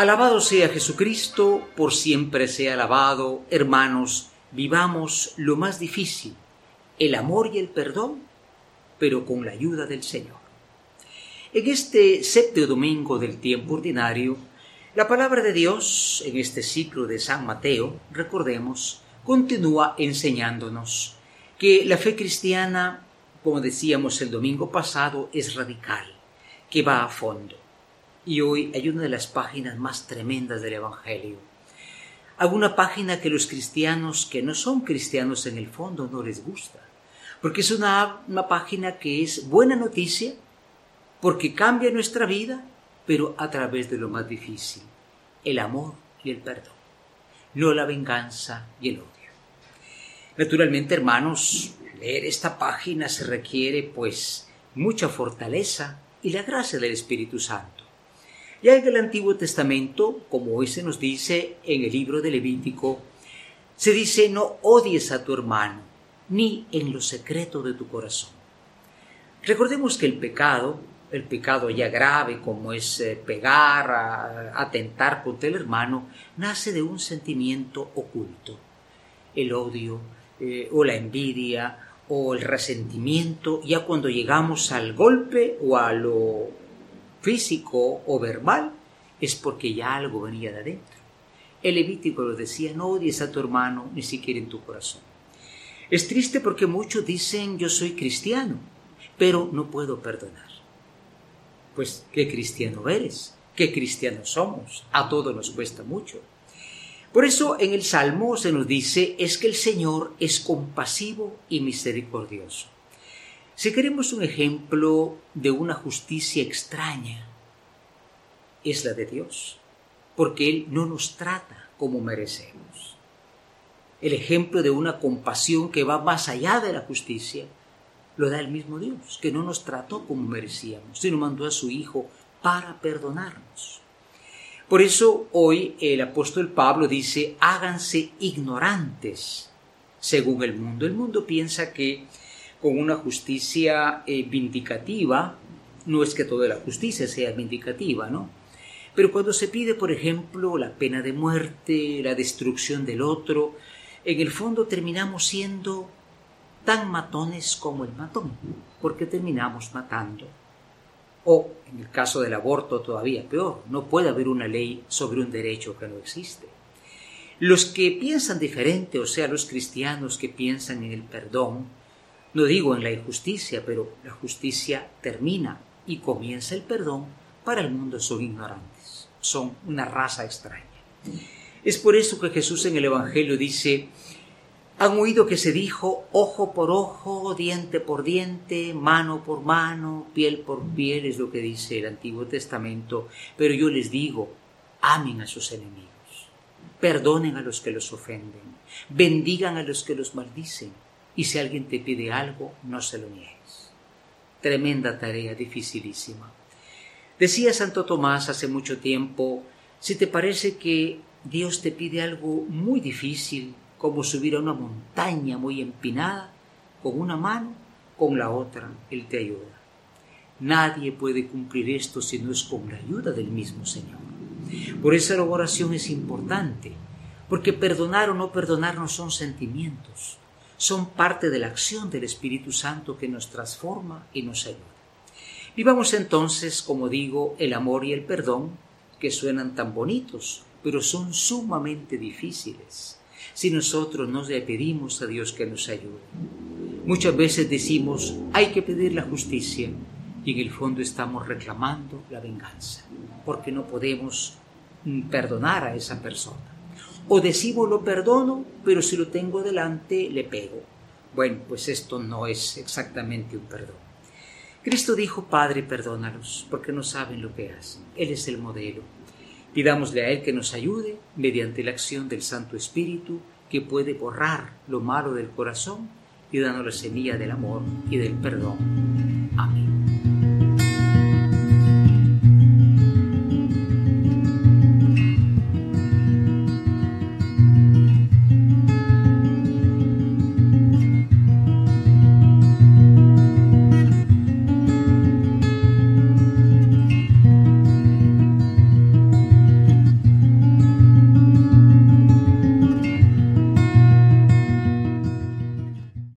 Alabado sea Jesucristo, por siempre sea alabado. Hermanos, vivamos lo más difícil, el amor y el perdón, pero con la ayuda del Señor. En este séptimo domingo del tiempo ordinario, la palabra de Dios, en este ciclo de San Mateo, recordemos, continúa enseñándonos que la fe cristiana, como decíamos el domingo pasado, es radical, que va a fondo. Y hoy hay una de las páginas más tremendas del Evangelio. Alguna página que los cristianos que no son cristianos en el fondo no les gusta. Porque es una, una página que es buena noticia, porque cambia nuestra vida, pero a través de lo más difícil, el amor y el perdón, no la venganza y el odio. Naturalmente, hermanos, leer esta página se requiere pues mucha fortaleza y la gracia del Espíritu Santo. Ya en el Antiguo Testamento, como hoy se nos dice en el libro de Levítico, se dice no odies a tu hermano, ni en lo secreto de tu corazón. Recordemos que el pecado, el pecado ya grave como es eh, pegar, atentar contra el hermano, nace de un sentimiento oculto, el odio, eh, o la envidia o el resentimiento, ya cuando llegamos al golpe o a lo físico o verbal, es porque ya algo venía de adentro. El Levítico lo decía, no odies a tu hermano ni siquiera en tu corazón. Es triste porque muchos dicen yo soy cristiano, pero no puedo perdonar. Pues, ¿qué cristiano eres? ¿Qué cristiano somos? A todos nos cuesta mucho. Por eso en el Salmo se nos dice es que el Señor es compasivo y misericordioso. Si queremos un ejemplo de una justicia extraña, es la de Dios, porque Él no nos trata como merecemos. El ejemplo de una compasión que va más allá de la justicia lo da el mismo Dios, que no nos trató como merecíamos, sino mandó a su Hijo para perdonarnos. Por eso hoy el apóstol Pablo dice, háganse ignorantes según el mundo. El mundo piensa que con una justicia eh, vindicativa, no es que toda la justicia sea vindicativa, ¿no? Pero cuando se pide, por ejemplo, la pena de muerte, la destrucción del otro, en el fondo terminamos siendo tan matones como el matón, porque terminamos matando o, en el caso del aborto, todavía peor, no puede haber una ley sobre un derecho que no existe. Los que piensan diferente, o sea, los cristianos que piensan en el perdón, no digo en la injusticia, pero la justicia termina y comienza el perdón, para el mundo. Son ignorantes, son una raza extraña. Es por eso que Jesús en el Evangelio dice, han oído que se dijo ojo por ojo, diente por diente, mano por mano, piel por piel, es lo que dice el Antiguo Testamento, pero yo les digo, amen a sus enemigos, perdonen a los que los ofenden, bendigan a los que los maldicen, y si alguien te pide algo, no se lo niegues. Tremenda tarea, dificilísima. Decía Santo Tomás hace mucho tiempo, si te parece que Dios te pide algo muy difícil, como subir a una montaña muy empinada, con una mano, con la otra Él te ayuda. Nadie puede cumplir esto si no es con la ayuda del mismo Señor. Por eso la oración es importante, porque perdonar o no perdonar no son sentimientos, son parte de la acción del Espíritu Santo que nos transforma y nos ayuda. Vivamos entonces, como digo, el amor y el perdón, que suenan tan bonitos, pero son sumamente difíciles si nosotros no le pedimos a Dios que nos ayude. Muchas veces decimos, hay que pedir la justicia y en el fondo estamos reclamando la venganza, porque no podemos mm, perdonar a esa persona. O decimos lo perdono, pero si lo tengo delante le pego. Bueno, pues esto no es exactamente un perdón. Cristo dijo, Padre, perdónalos, porque no saben lo que hacen. Él es el modelo. Pidámosle a Él que nos ayude mediante la acción del Santo Espíritu que puede borrar lo malo del corazón y darnos la semilla del amor y del perdón. Amén.